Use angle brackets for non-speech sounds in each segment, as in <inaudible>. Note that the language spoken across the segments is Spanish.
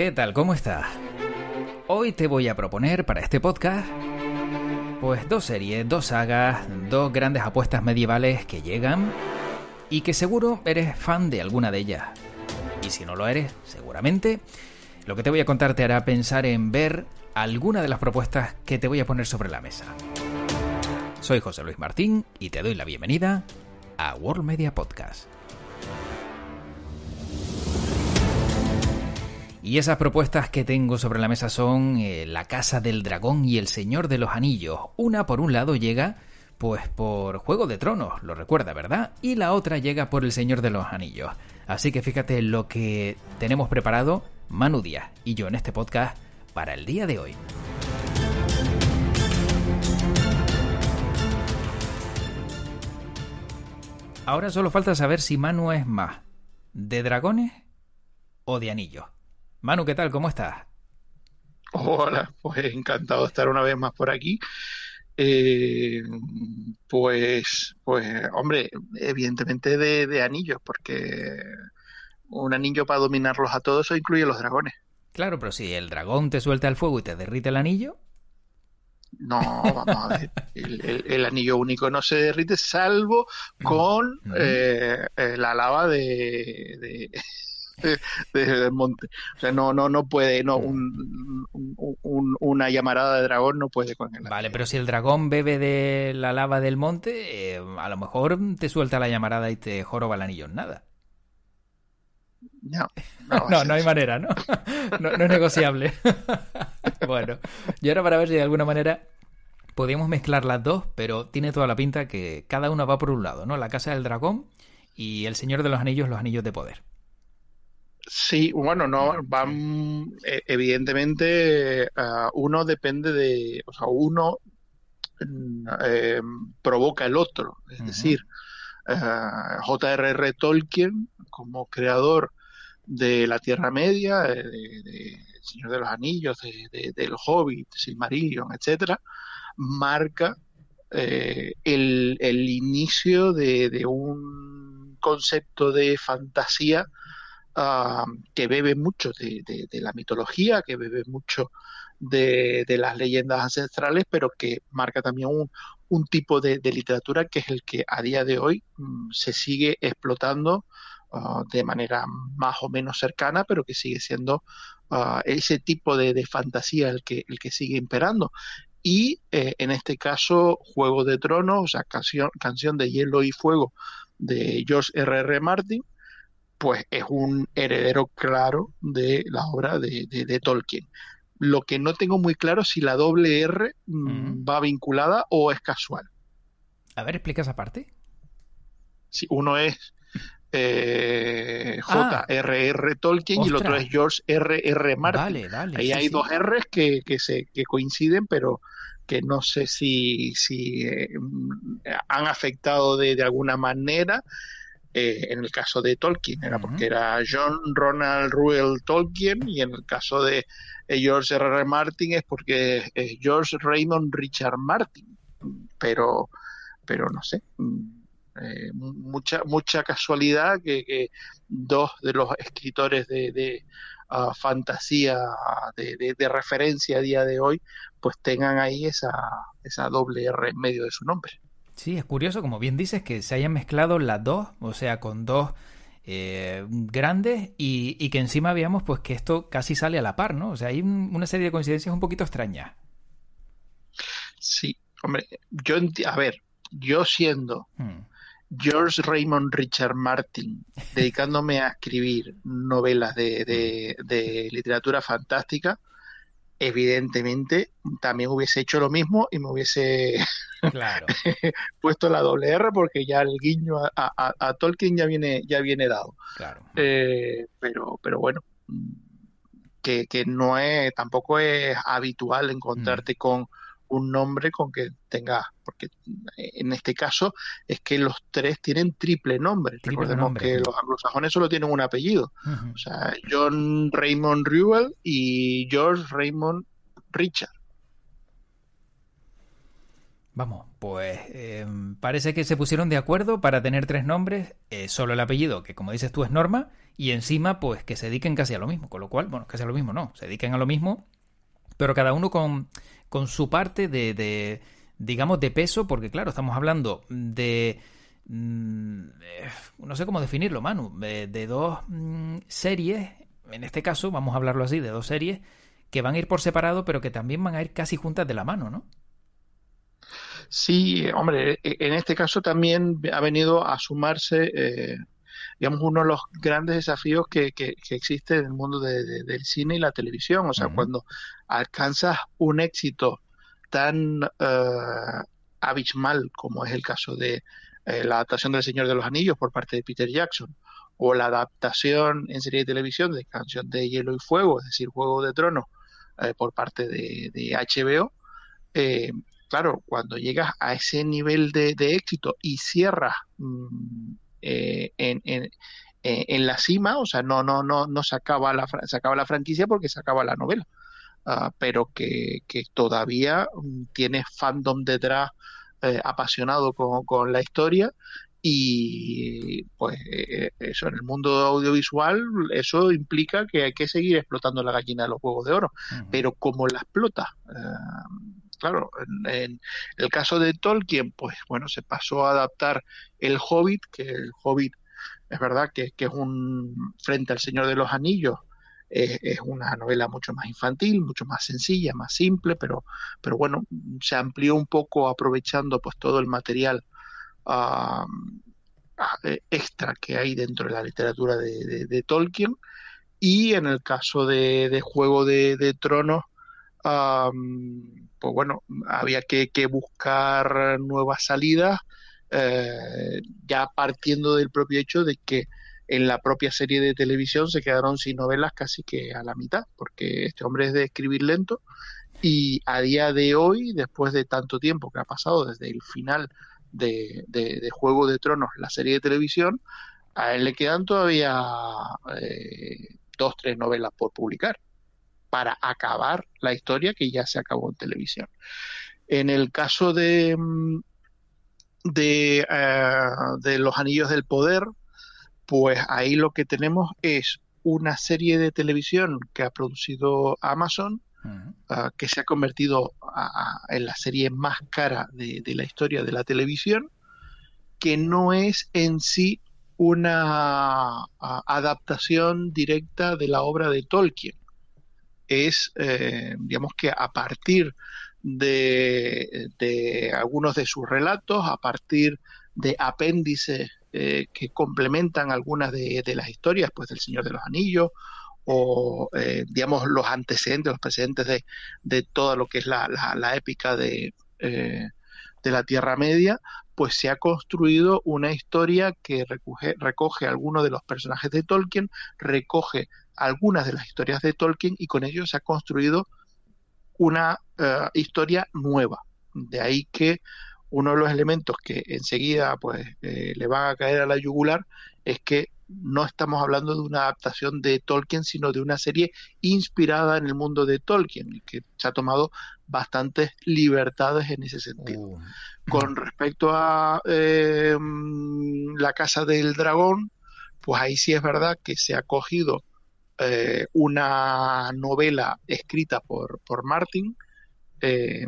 ¿Qué tal? ¿Cómo estás? Hoy te voy a proponer para este podcast pues dos series, dos sagas, dos grandes apuestas medievales que llegan y que seguro eres fan de alguna de ellas. Y si no lo eres, seguramente, lo que te voy a contar te hará pensar en ver alguna de las propuestas que te voy a poner sobre la mesa. Soy José Luis Martín y te doy la bienvenida a World Media Podcast. Y esas propuestas que tengo sobre la mesa son eh, La Casa del Dragón y El Señor de los Anillos. Una por un lado llega pues por Juego de Tronos, lo recuerda, ¿verdad? Y la otra llega por El Señor de los Anillos. Así que fíjate lo que tenemos preparado Manu Díaz y yo en este podcast para el día de hoy. Ahora solo falta saber si Manu es más de dragones o de anillos. Manu, ¿qué tal? ¿Cómo estás? Hola, pues encantado de estar una vez más por aquí. Eh, pues, pues, hombre, evidentemente de, anillos, porque un anillo para dominarlos a todos eso incluye los dragones. Claro, pero si el dragón te suelta el fuego y te derrite el anillo. No, vamos a ver. El, anillo único no se derrite salvo con eh, eh, la lava de, <laughs> el monte. O sea, no, no, no puede, no, un, una llamarada de dragón no puede con él. Vale, pero si el dragón bebe de la lava del monte, eh, a lo mejor te suelta la llamarada y te joroba el anillo en nada. No, <laughs> no, no, hay manera, ¿no? ¿no? es negociable. <laughs> bueno, y ahora para ver si de alguna manera podemos mezclar las dos, pero tiene toda la pinta que cada una va por un lado, ¿no? La casa del dragón y el Señor de los Anillos, los Anillos de Poder. Sí, bueno, no, van, e, evidentemente, uno depende de, o sea, uno mm, eh, provoca el otro, es decir, eh, J.R.R. Tolkien, como creador de la Tierra Media, de, de, Señor de los Anillos, de, del Hobbit, Silmarillion, etcétera, marca eh, el, el, inicio de, un concepto de fantasía Ah, que bebe mucho de, la mitología, que bebe mucho de, las leyendas ancestrales, pero que marca también un, tipo de, literatura que es el que a día de hoy mm, se sigue explotando ah, de manera más o menos cercana, pero que sigue siendo ah, ese tipo de, fantasía el que, el que sigue imperando. Y eh, en este caso, Juego de Tronos, o sea, canción, canción de Hielo y Fuego de George R.R. R. Martin, pues es un heredero claro de la obra de, Tolkien. Lo que no tengo muy claro es si la doble R mm, va vinculada o es casual. A ver, explica esa parte. Si uno es eh, J.R.R. Tolkien y el otro es George R.R. Martin. Vale, vale, Ahí hay dos R's que, se, que coinciden, pero que no sé si, si eh, han afectado de, de alguna manera eh, en el caso de Tolkien era porque era John Ronald Reuel Tolkien y en el caso de eh, George R. R. Martin es porque es George Raymond Richard Martin pero pero no sé mm, eh, mucha mucha casualidad que, dos de los escritores de, ah, fantasía de, de, referencia a día de hoy pues tengan ahí esa, esa doble R en medio de su nombre Sí, es curioso, como bien dices, que se hayan mezclado las dos, o sea, con dos eh, grandes y, que encima veamos pues que esto casi sale a la par, ¿no? O sea, hay una serie de coincidencias un poquito extrañas. Sí, hombre, yo a ver, yo siendo hmm. George Raymond Richard Martin, dedicándome a escribir novelas de, de literatura fantástica, evidentemente también hubiese hecho lo mismo y me hubiese <laughs> puesto la doble R porque ya el guiño a, Tolkien ya viene ya viene dado. Eh, pero pero bueno que, que, no es tampoco es habitual encontrarte mm. con un nombre con que tenga, porque en este caso es que los tres tienen triple nombre. Recordemos que los anglosajones solo tienen un apellido. O sea, John Raymond Reuel y George Raymond Richard. Vamos, pues eh, parece que se pusieron de acuerdo para tener tres nombres, eh, solo el apellido, que como dices tú es Norma, y encima pues que se dediquen casi a lo mismo, con lo cual, bueno, casi a lo mismo no, se dediquen a lo mismo, pero cada uno con, con su parte de, de, digamos, de peso, porque claro, estamos hablando de... Mm, eh, no sé cómo definirlo, Manu, de, de dos mm, series, en este caso, vamos a hablarlo así, de dos series que van a ir por separado, pero que también van a ir casi juntas de la mano, ¿no? Sí, hombre, e, en este caso también ha venido a sumarse, eh, digamos, uno de los grandes desafíos que, que, existe en el mundo del cine y la televisión. O sea, cuando alcanzas un éxito tan uh, abismal como es el caso de eh, la adaptación del Señor de los Anillos por parte de Peter Jackson, o la adaptación en serie de televisión de Canción de Hielo y Fuego, es decir, Juego de Tronos, por parte de, de HBO, eh, claro, cuando llegas a ese nivel de, éxito y cierras mm, eh, en, eh, en, la cima, o sea, no, no, no, no se acaba la, se acaba la franquicia porque se acaba la novela, ah, pero que, que, todavía mm, tiene fandom detrás eh, apasionado con, con, la historia y pues eso en el mundo audiovisual eso implica que hay que seguir explotando la gallina de los huevos de oro. Pero como la explota claro, en, el caso de Tolkien, pues bueno, se pasó a adaptar El Hobbit, que el Hobbit es verdad que, es un, frente al Señor de los Anillos, es una novela mucho más infantil, mucho más sencilla, más simple, pero, pero bueno, se amplió un poco aprovechando pues todo el material ah, extra que hay dentro de la literatura de, Tolkien. Y en el caso de, Juego de, Tronos, pues bueno, había que, buscar nuevas salidas, eh, ya partiendo del propio hecho de que en la propia serie de televisión se quedaron sin novelas casi que a la mitad, porque este hombre es de escribir lento y a día de hoy, después de tanto tiempo que ha pasado desde el final de, Juego de Tronos, la serie de televisión, a él le quedan todavía eh, dos, tres novelas por publicar para acabar la historia que ya se acabó en televisión. En el caso de, mm, de, eh, de los Anillos del Poder, pues ahí lo que tenemos es una serie de televisión que ha producido Amazon, ah, que se ha convertido en la serie más cara de, la historia de la televisión, que no es en sí una ah, adaptación directa de la obra de Tolkien, es, eh, digamos que a partir de, algunos de sus relatos, a partir de apéndices eh, que complementan algunas de, las historias, pues del Señor de los Anillos, o eh, digamos los antecedentes, los precedentes de, de todo lo que es la, la, épica de, de la Tierra Media, pues se ha construido una historia que recoge, recoge algunos de los personajes de Tolkien, recoge algunas de las historias de Tolkien y con ello se ha construido una eh, historia nueva. De ahí que uno de los elementos que enseguida pues eh, le van a caer a la yugular es que no estamos hablando de una adaptación de Tolkien, sino de una serie inspirada en el mundo de Tolkien y que se ha tomado bastantes libertades en ese sentido. Oh. Con respecto a eh, la Casa del Dragón, pues ahí sí es verdad que se ha cogido eh, una novela escrita por, por Martin, eh,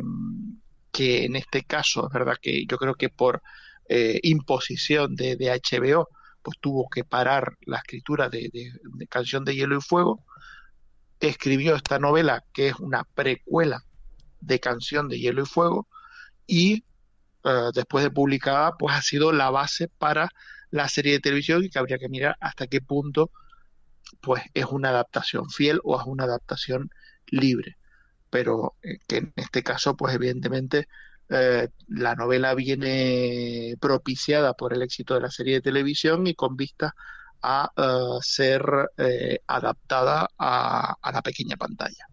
que en este caso es verdad que yo creo que por eh, imposición de, HBO, pues tuvo que parar la escritura de, Canción de Hielo y Fuego, escribió esta novela que es una precuela de Canción de Hielo y Fuego y después de publicada pues ha sido la base para la serie de televisión y que habría que mirar hasta qué punto pues es una adaptación fiel o es una adaptación libre. Pero eh, que en este caso, pues evidentemente eh, la novela viene propiciada por el éxito de la serie de televisión y con vista a eh, ser adaptada a la pequeña pantalla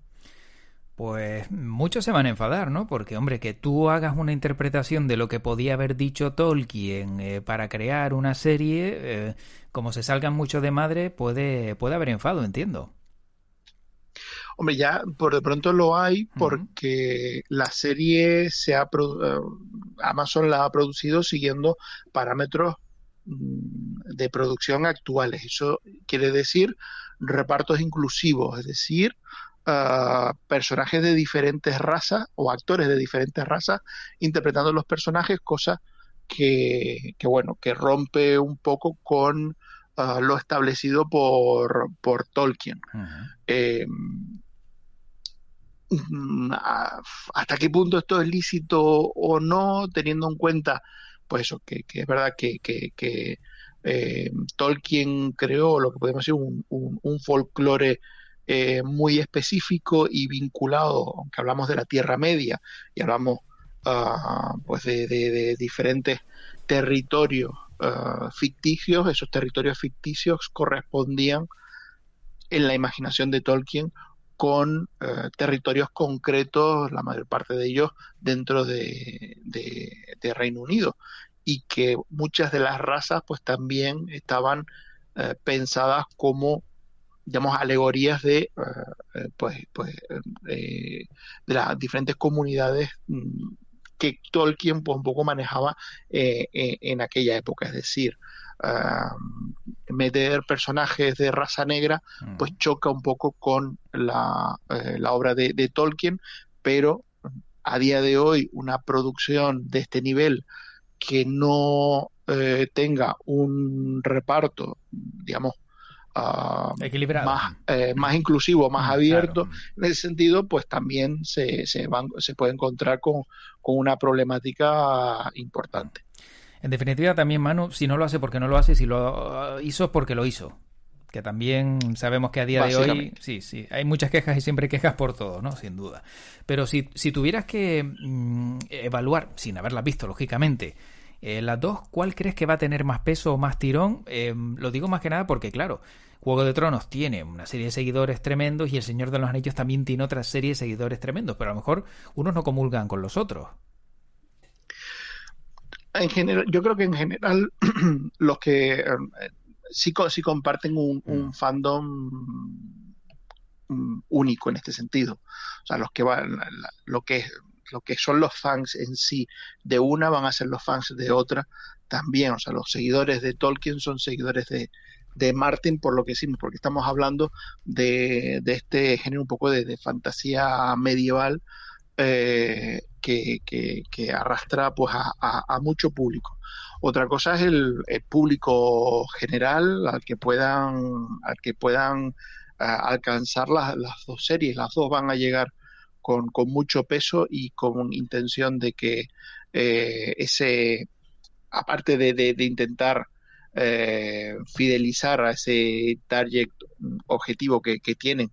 pues muchos se van a enfadar, ¿no? Porque, hombre, que tú hagas una interpretación de lo que podía haber dicho Tolkien para crear una serie, como se salgan mucho de madre, puede, puede haber enfado, entiendo. Hombre, ya por de pronto lo hay porque la serie se ha eh, Amazon la ha producido siguiendo parámetros mm, de producción actuales. Eso quiere decir repartos inclusivos, es decir, ah, personajes de diferentes razas o actores de diferentes razas interpretando los personajes, cosa que, bueno, que rompe un poco con ah, lo establecido por, por Tolkien. Hasta qué punto esto es lícito o no, teniendo en cuenta, pues eso, que, es verdad que, que, eh, Tolkien creó lo que podemos decir un, un, folclore eh, muy específico y vinculado, aunque hablamos de la Tierra Media y hablamos uh, pues de, diferentes territorios uh, ficticios, esos territorios ficticios correspondían en la imaginación de Tolkien con eh, territorios concretos, la mayor parte de ellos dentro de, Reino Unido, y que muchas de las razas pues también estaban eh, pensadas como digamos alegorías de eh, pues, pues de las diferentes comunidades mm, que Tolkien pues, un poco manejaba en aquella época, es decir, meter personajes de raza negra, pues choca un poco con la, eh, obra de, Tolkien, pero a día de hoy una producción de este nivel que no eh, tenga un reparto, digamos, Equilibrado. Más, eh, más inclusivo, más abierto, en ese sentido, pues también se, se, se puede encontrar con, con una problemática importante. En definitiva, también Manu, si no lo hace porque no lo hace, si lo hizo es porque lo hizo. Que también sabemos que a día de hoy, sí, sí, hay muchas quejas y siempre quejas por todo, ¿no? Sin duda. Pero si, si tuvieras que mm, evaluar, sin haberlas visto, lógicamente, eh, las dos, ¿cuál crees que va a tener más peso o más tirón? Eh, lo digo más que nada porque, claro, Juego de Tronos tiene una serie de seguidores tremendos y El Señor de los Anillos también tiene otra serie de seguidores tremendos, pero a lo mejor unos no comulgan con los otros en general, yo creo que en general <clears throat> los que eh, sí, sí, comparten un, mm. fandom mm, único en este sentido. O sea, los que van, lo que lo que son los fans en sí de una van a ser los fans de otra también. O sea, los seguidores de Tolkien son seguidores de, de Martin por lo que decimos, porque estamos hablando de, de este género un poco de, de fantasía medieval eh, que, que, arrastra pues a, mucho público. Otra cosa es el, público general al que puedan, al que puedan alcanzar las, dos series. Las dos van a llegar con, con mucho peso y con intención de que eh, ese, aparte de, de, intentar eh, fidelizar a ese target objetivo que, que tienen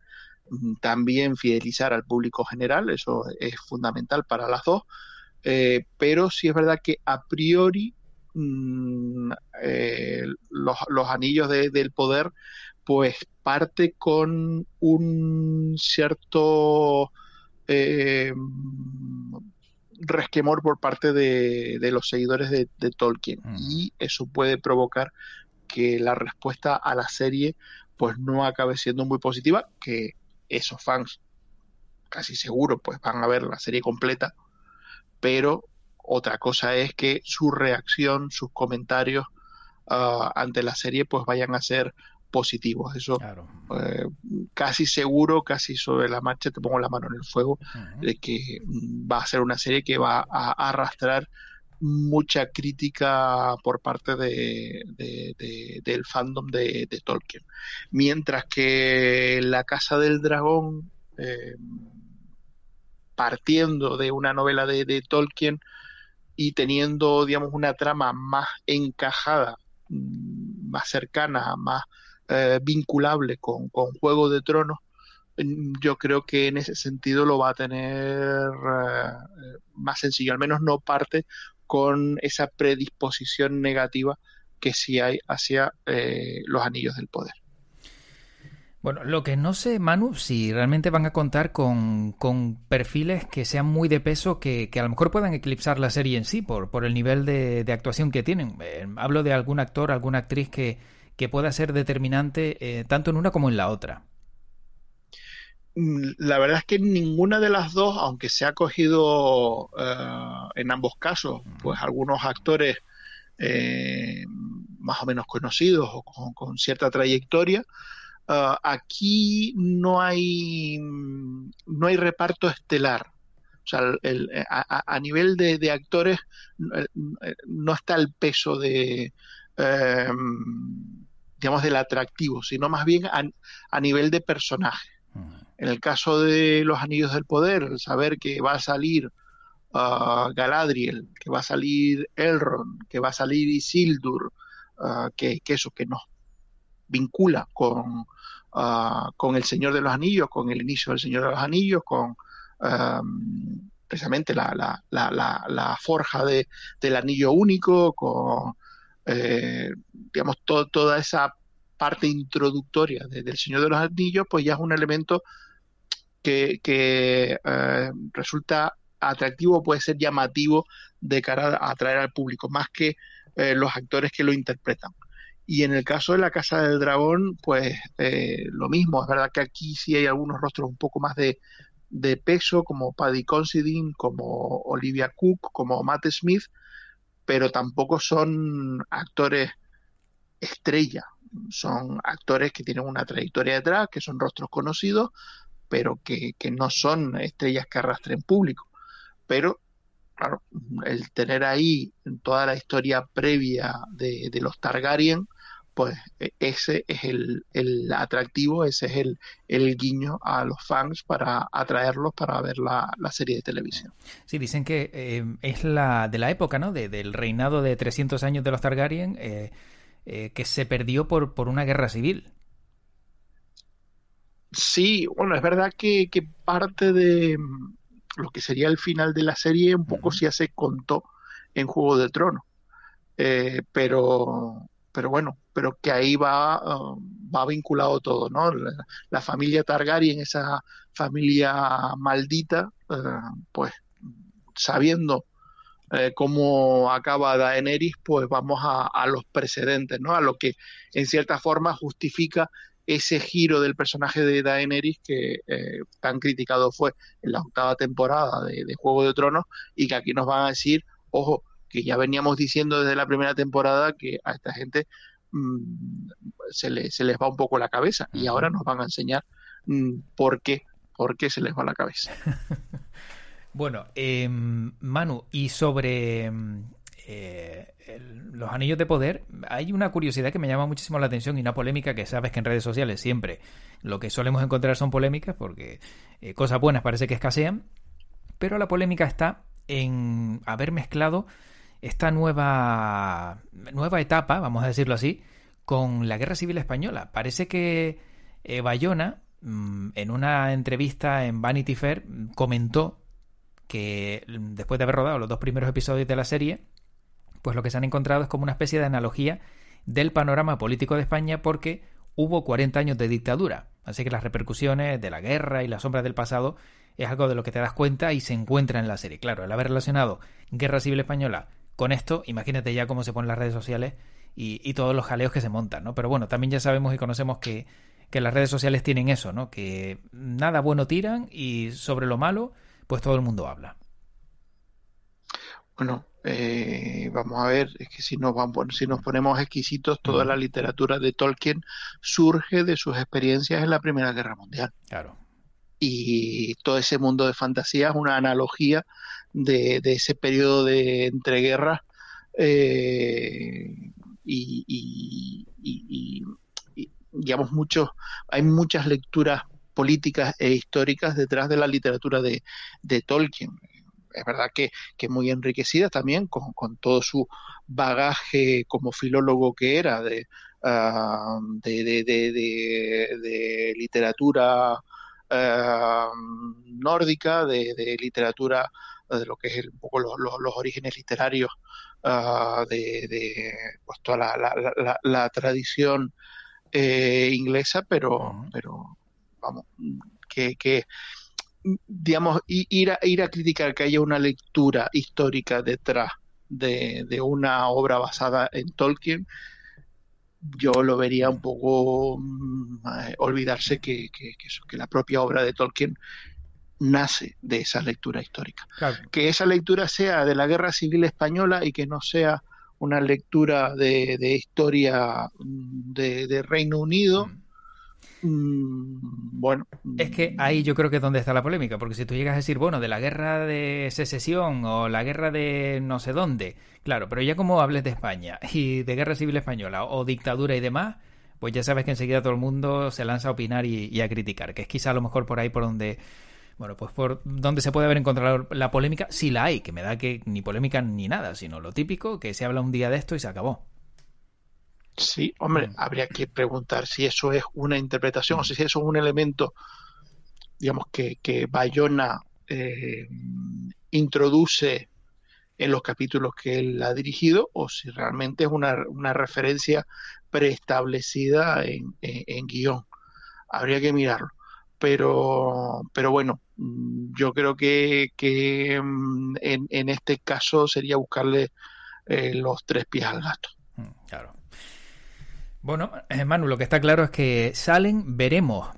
también fidelizar al público general, eso es fundamental para las dos, eh, pero sí es verdad que a priori mm, eh, los, anillos del poder pues parte con un cierto eh, resquemor por parte de, los seguidores de, Tolkien mm. y eso puede provocar que la respuesta a la serie pues no acabe siendo muy positiva, que esos fans casi seguro pues van a ver la serie completa, pero otra cosa es que su reacción, sus comentarios ah, ante la serie pues vayan a ser positivos. Eso eh, casi seguro, casi sobre la marcha, te pongo la mano en el fuego, de que va a ser una serie que va a, arrastrar mucha crítica por parte de, del fandom de, Tolkien. Mientras que La Casa del Dragón, eh, partiendo de una novela de, Tolkien y teniendo, digamos, una trama más encajada, mm, más cercana, más eh, vinculable con, con Juego de Tronos, yo creo que en ese sentido lo va a tener eh, más sencillo, al menos no parte con esa predisposición negativa que sí hay hacia eh, los anillos del poder. Bueno, lo que no sé, Manu, si realmente van a contar con, perfiles que sean muy de peso, que, a lo mejor puedan eclipsar la serie en sí por, por el nivel de, actuación que tienen. Eh, hablo de algún actor, alguna actriz que, que pueda ser determinante eh, tanto en una como en la otra. Mm, la verdad es que ninguna de las dos, aunque se ha cogido eh, en ambos casos, pues algunos actores eh, más o menos conocidos o con, cierta trayectoria, eh, aquí no hay no hay reparto estelar. O sea, a, nivel de, actores no está el peso de digamos del atractivo, sino más bien a nivel de personaje. En el caso de los Anillos del Poder, el saber que va a salir uh, Galadriel, que va a salir Elrond, que va a salir Isildur, uh, que, eso que nos vincula con, uh, con el Señor de los Anillos, con el inicio del Señor de los Anillos, con precisamente la, la, la, la forja de, del anillo único, con eh, digamos toda esa parte introductoria del Señor de los Anillos, pues ya es un elemento que, eh, resulta atractivo, puede ser llamativo de cara a atraer al público, más que eh, los actores que lo interpretan. Y en el caso de la Casa del Dragón, pues eh, lo mismo, es verdad que aquí sí hay algunos rostros un poco más de, de peso, como Paddy Considine, como Olivia Cook, como Matt Smith, pero tampoco son actores estrella, son actores que tienen una trayectoria detrás, que son rostros conocidos, pero que, no son estrellas que arrastren público. Pero, claro, el tener ahí toda la historia previa de, los Targaryen, pues e, ese es el, atractivo, ese es el, el, guiño a los fans para atraerlos para ver la, serie de televisión. Sí, dicen que eh, es la de la época, ¿no? del reinado de 300 años de los Targaryen, eh, eh, que se perdió por, por una guerra civil. Sí, bueno, es verdad que, parte de mm, lo que sería el final de la serie un poco ya se contó en Juego de Tronos. Eh, pero, pero bueno, pero que ahí va, uh, va vinculado todo, ¿no? La, familia Targaryen, esa familia maldita, uh, pues sabiendo eh, cómo acaba Daenerys, pues vamos a, a, los precedentes, ¿no? A lo que en cierta forma justifica ese giro del personaje de Daenerys que eh, tan criticado fue en la octava temporada de, Juego de Tronos y que aquí nos van a decir, ojo, que ya veníamos diciendo desde la primera temporada que a esta gente mm, se, le, se, les va un poco la cabeza y ahora nos van a enseñar mm, por qué, por qué se les va la cabeza. <laughs> bueno, em, Manu, y sobre eh, los anillos de poder, hay una curiosidad que me llama muchísimo la atención y una polémica que sabes que en redes sociales siempre lo que solemos encontrar son polémicas porque eh, cosas buenas parece que escasean, pero la polémica está en haber mezclado esta nueva, nueva etapa, vamos a decirlo así, con la Guerra Civil Española. Parece que eh, Bayona, mm, en una entrevista en Vanity Fair, comentó que mm, después de haber rodado los dos primeros episodios de la serie, pues lo que se han encontrado es como una especie de analogía del panorama político de España porque hubo 40 años de dictadura. Así que las repercusiones de la guerra y las sombras del pasado es algo de lo que te das cuenta y se encuentra en la serie. Claro, el haber relacionado Guerra Civil Española con esto, imagínate ya cómo se ponen las redes sociales y, todos los jaleos que se montan, ¿no? Pero bueno, también ya sabemos y conocemos que, que las redes sociales tienen eso, ¿no? Que nada bueno tiran y sobre lo malo, pues todo el mundo habla. Bueno, eh, vamos a ver, es que si nos, vamos, si nos ponemos exquisitos, toda la literatura de Tolkien surge de sus experiencias en la Primera Guerra Mundial. Claro. Y todo ese mundo de fantasía es una analogía de, ese periodo de entreguerras eh, y, digamos muchos, hay muchas lecturas políticas e históricas detrás de la literatura de Tolkien es verdad que, que muy enriquecida también con, todo su bagaje como filólogo que era de, ah, de, literatura ah, nórdica, de, literatura de lo que es un poco los, orígenes literarios uh, de, pues toda la, la, tradición eh, inglesa, pero, pero vamos, que, que digamos, ir a, ir a criticar que haya una lectura histórica detrás de, una obra basada en Tolkien, yo lo vería un poco mm, eh, olvidarse que, que, que, la propia obra de Tolkien nace de esa lectura histórica. Que esa lectura sea de la Guerra Civil Española y que no sea una lectura de, de historia mm, de, Reino Unido. Mm. Mm, bueno. Es que ahí yo creo que es donde está la polémica, porque si tú llegas a decir, bueno, de la guerra de secesión o la guerra de no sé dónde, claro, pero ya como hables de España <laughs> y de guerra civil española o dictadura y demás, pues ya sabes que enseguida todo el mundo se lanza a opinar y, a criticar, que es quizá a lo mejor por ahí por donde bueno, pues por donde se puede haber encontrado la polémica, si la hay, que me da que ni polémica ni nada, sino lo típico, que se habla un día de esto y se acabó. Sí, hombre, mm. habría que preguntar si eso es una interpretación o si eso es un elemento, digamos, que, que Bayona eh, introduce en los capítulos que él ha dirigido o si realmente es una, una referencia preestablecida en, en, guion. Habría que mirarlo. Pero, pero bueno, mm, yo creo que, que mm, en, en, este caso sería buscarle eh, los tres pies al gato. Claro. Bueno, eh, Manu, lo que está claro es que salen, veremos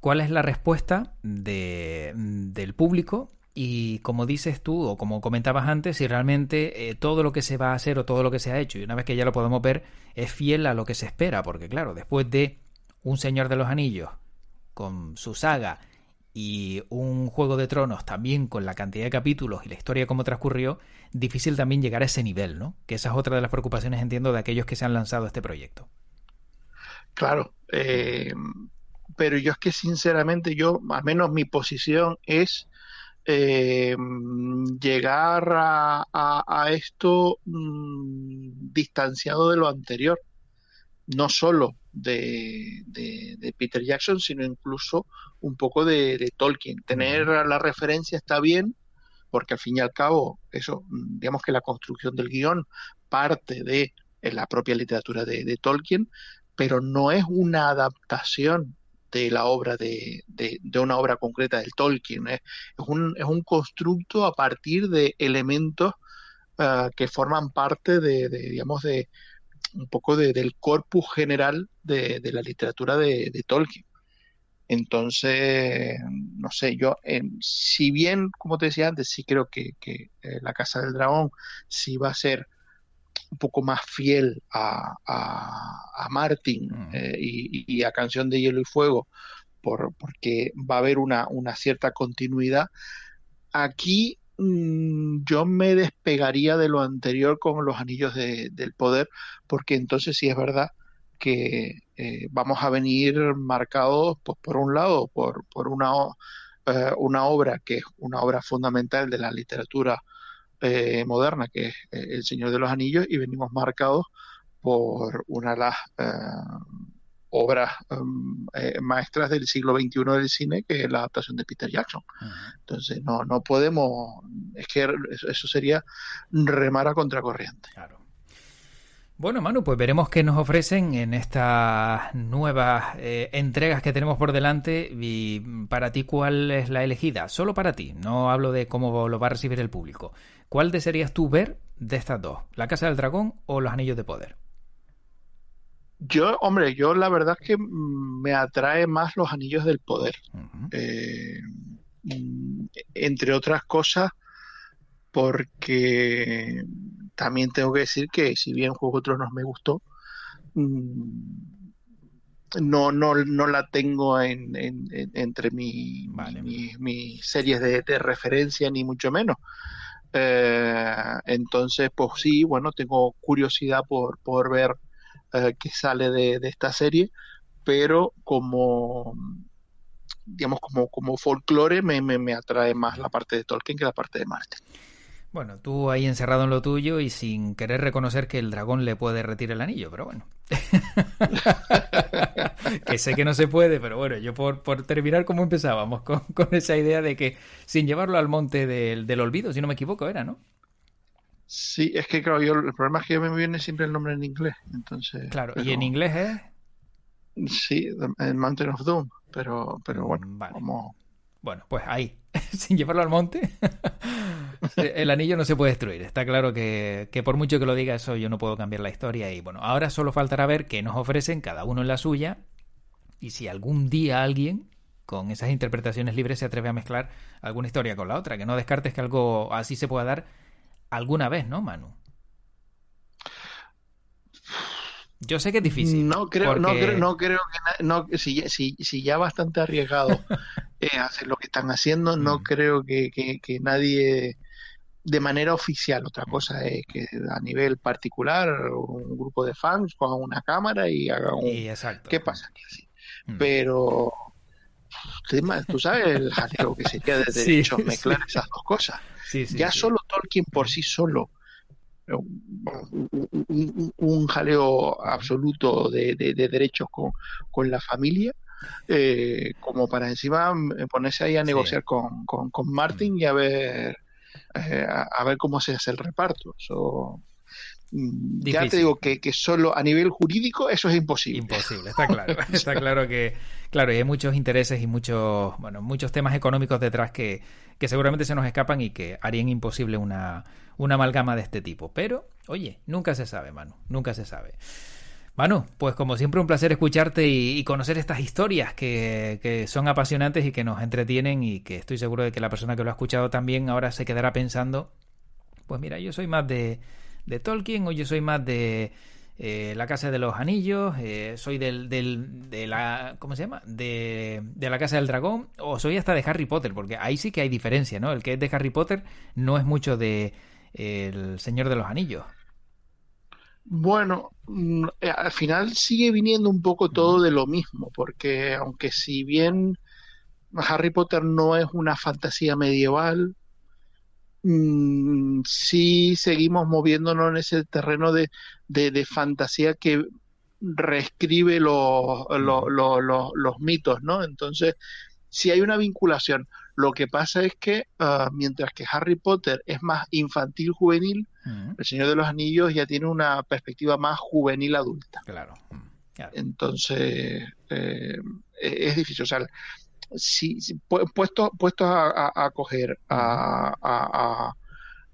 cuál es la respuesta de, del público y como dices tú o como comentabas antes, si realmente eh, todo lo que se va a hacer o todo lo que se ha hecho y una vez que ya lo podemos ver es fiel a lo que se espera, porque claro, después de Un Señor de los Anillos con su saga y un Juego de Tronos también con la cantidad de capítulos y la historia como transcurrió, difícil también llegar a ese nivel, ¿no? Que esa es otra de las preocupaciones, entiendo, de aquellos que se han lanzado a este proyecto. Claro, eh, pero yo es que sinceramente yo, al menos mi posición es eh, llegar a, esto mm, distanciado de lo anterior no solo de, Peter Jackson, sino incluso un poco de, Tolkien. Tener la referencia está bien, porque al fin y al cabo, eso, digamos que la construcción del guion parte de la propia literatura de, Tolkien, pero no es una adaptación de la obra de, una obra concreta del Tolkien. Es, un, es un constructo a partir de elementos ah, que forman parte de, digamos, de, un poco del corpus general de, la literatura de, Tolkien. Entonces, no sé, yo, si bien, como te decía antes, sí creo que, eh, La Casa del Dragón sí va a ser un poco más fiel a, a, Martin eh, y, a Canción de Hielo y Fuego, por, porque va a haber una, una cierta continuidad. Aquí yo me despegaría de lo anterior con los anillos del poder, porque entonces sí es verdad que eh, vamos a venir marcados, pues, por un lado, por, por una, eh, una obra que es una obra fundamental de la literatura eh, moderna, que es El Señor de los Anillos, y venimos marcados por una de las obras em, eh, maestras del siglo XXI del cine, que es la adaptación de Peter Jackson. Entonces, no, no podemos, es que eso sería remar a contracorriente. Claro. Bueno, Manu, pues veremos qué nos ofrecen en estas nuevas eh, entregas que tenemos por delante y para ti cuál es la elegida. Solo para ti, no hablo de cómo lo va a recibir el público. ¿Cuál desearías tú ver de estas dos? ¿La Casa del Dragón o Los Anillos de Poder? Yo, hombre, yo la verdad es que me atrae más los anillos del poder. Eh, mm, entre otras cosas, porque también tengo que decir que si bien Juego de Tronos me gustó, mm, no, no, no la tengo en, entre mi, mis series de, referencia, ni mucho menos. Eh, entonces, pues sí, bueno, tengo curiosidad por, por ver eh, que sale de, esta serie, pero como digamos como, como folclore me, me, atrae más la parte de Tolkien que la parte de Marte. Bueno, tú ahí encerrado en lo tuyo y sin querer reconocer que el dragón le puede retirar el anillo, pero bueno. <laughs> que sé que no se puede, pero bueno, yo por, por terminar como empezábamos, con, con, esa idea de que sin llevarlo al monte del, del olvido, si no me equivoco, era, ¿no? Sí, es que claro, yo, el problema es que me viene siempre el nombre en inglés, entonces... Claro, ¿y en inglés es? Sí, el Mountain of Doom, pero, pero bueno, mm, vale. Bueno, pues ahí, <laughs> sin llevarlo al monte, <laughs> el anillo no se puede destruir. Está claro que, que, por mucho que lo diga eso, yo no puedo cambiar la historia. Y bueno, ahora solo faltará ver qué nos ofrecen cada uno en la suya. Y si algún día alguien con esas interpretaciones libres se atreve a mezclar alguna historia con la otra. Que no descartes que algo así se pueda dar alguna vez, ¿no, Manu? Yo sé que es difícil. No creo, no creo, no creo que no, si, si, si ya bastante arriesgado <laughs> eh, hacer lo que están haciendo, no mm. creo que, que, nadie de manera oficial. Otra cosa es que a nivel particular un grupo de fans ponga una cámara y haga un. ¿Qué pasa aquí? Mm. Pero tú sabes <laughs> el jaleo que sería de derechos mezclar esas dos cosas. ya solo Tolkien por sí solo un, jaleo absoluto de, derechos con, la familia, eh, como para encima ponerse ahí a negociar con, con, Martin y a ver, eh, a, ver cómo se hace el reparto. Mm, ya te digo que, que, solo a nivel jurídico eso es imposible. Imposible, está claro. <laughs> está claro que, claro, y hay muchos intereses y muchos, bueno, muchos temas económicos detrás que, que seguramente se nos escapan y que harían imposible una, una amalgama de este tipo. Pero, oye, nunca se sabe, Manu, nunca se sabe. Manu, pues como siempre un placer escucharte y, conocer estas historias que, que, son apasionantes y que nos entretienen y que estoy seguro de que la persona que lo ha escuchado también ahora se quedará pensando, pues mira, yo soy más de de Tolkien o yo soy más de eh, La Casa de los Anillos, eh, soy del, del, de la... ¿Cómo se llama? De, de La Casa del Dragón o soy hasta de Harry Potter, porque ahí sí que hay diferencia, ¿no? El que es de Harry Potter no es mucho de El Señor de los Anillos. Bueno, mm, eh, al final sigue viniendo un poco todo de lo mismo, porque aunque si bien Harry Potter no es una fantasía medieval, Mm, sí seguimos moviéndonos en ese terreno de, de, fantasía que reescribe los, los, mitos, ¿no? Entonces, si hay una vinculación. Lo que pasa es que ah, mientras que Harry Potter es más infantil juvenil, El Señor de los Anillos ya tiene una perspectiva más juvenil adulta. Claro. Entonces, eh, e-, es difícil. O sea, si, puesto, puesto a, a, coger a, a,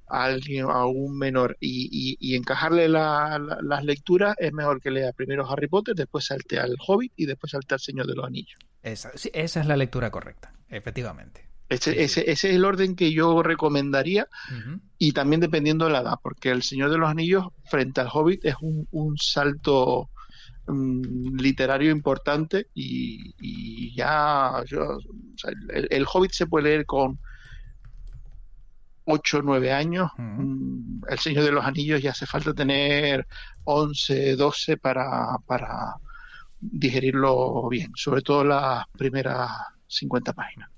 alguien, a un menor y, encajarle las lecturas, es mejor que lea primero Harry Potter, después salte al Hobbit y después salte al Señor de los Anillos. Esa, esa es la lectura correcta, efectivamente. Ese, ese, es el orden que yo recomendaría y también dependiendo de la edad, porque el Señor de los Anillos frente al Hobbit es un, un salto literario importante y, ya el, Hobbit se puede leer con 8 o 9 años, mm, El Señor de los Anillos ya hace falta tener 11, 12 para, para digerirlo bien, sobre todo las primeras 50 páginas.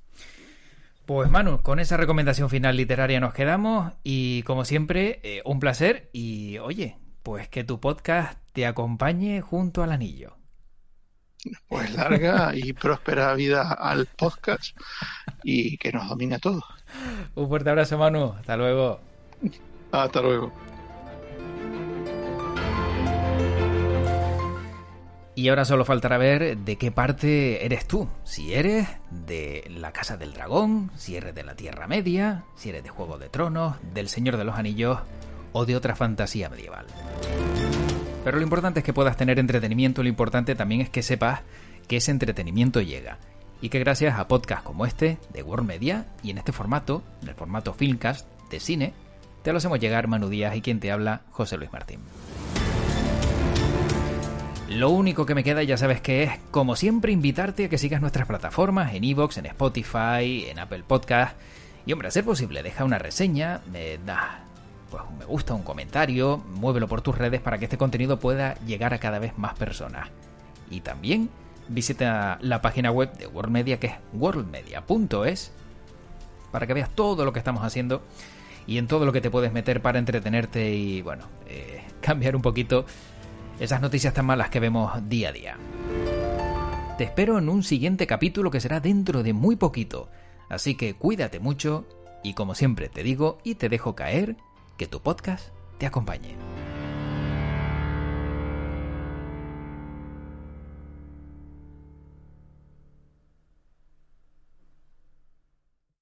Pues Manu, con esa recomendación final literaria nos quedamos y como siempre, eh, un placer y oye, pues que tu podcast te acompañe junto al anillo. Pues larga y próspera vida al podcast y que nos domine a todos. Un fuerte abrazo, Manu. Hasta luego. Hasta luego. Y ahora solo faltará ver de qué parte eres tú. Si eres de la Casa del Dragón, si eres de la Tierra Media, si eres de Juego de Tronos, del Señor de los Anillos o de otra fantasía medieval. Pero lo importante es que puedas tener entretenimiento, lo importante también es que sepas que ese entretenimiento llega. Y que gracias a podcasts como este, de World Media, y en este formato, en el formato Filmcast, de cine, te lo hacemos llegar Manu Díaz y quien te habla, José Luis Martín. Lo único que me queda ya sabes que es, como siempre, invitarte a que sigas nuestras plataformas en Evox, en Spotify, en Apple Podcast. Y hombre, a ser posible, deja una reseña, me da pues un me gusta, un comentario, muévelo por tus redes para que este contenido pueda llegar a cada vez más personas. Y también visita la página web de World Media que es worldmedia.es para que veas todo lo que estamos haciendo y en todo lo que te puedes meter para entretenerte y bueno, eh, <laughs> cambiar un poquito esas noticias tan malas que vemos día a día. Te espero en un siguiente capítulo que será dentro de muy poquito, así que cuídate mucho y como siempre te digo y te dejo caer, que tu podcast te acompañe.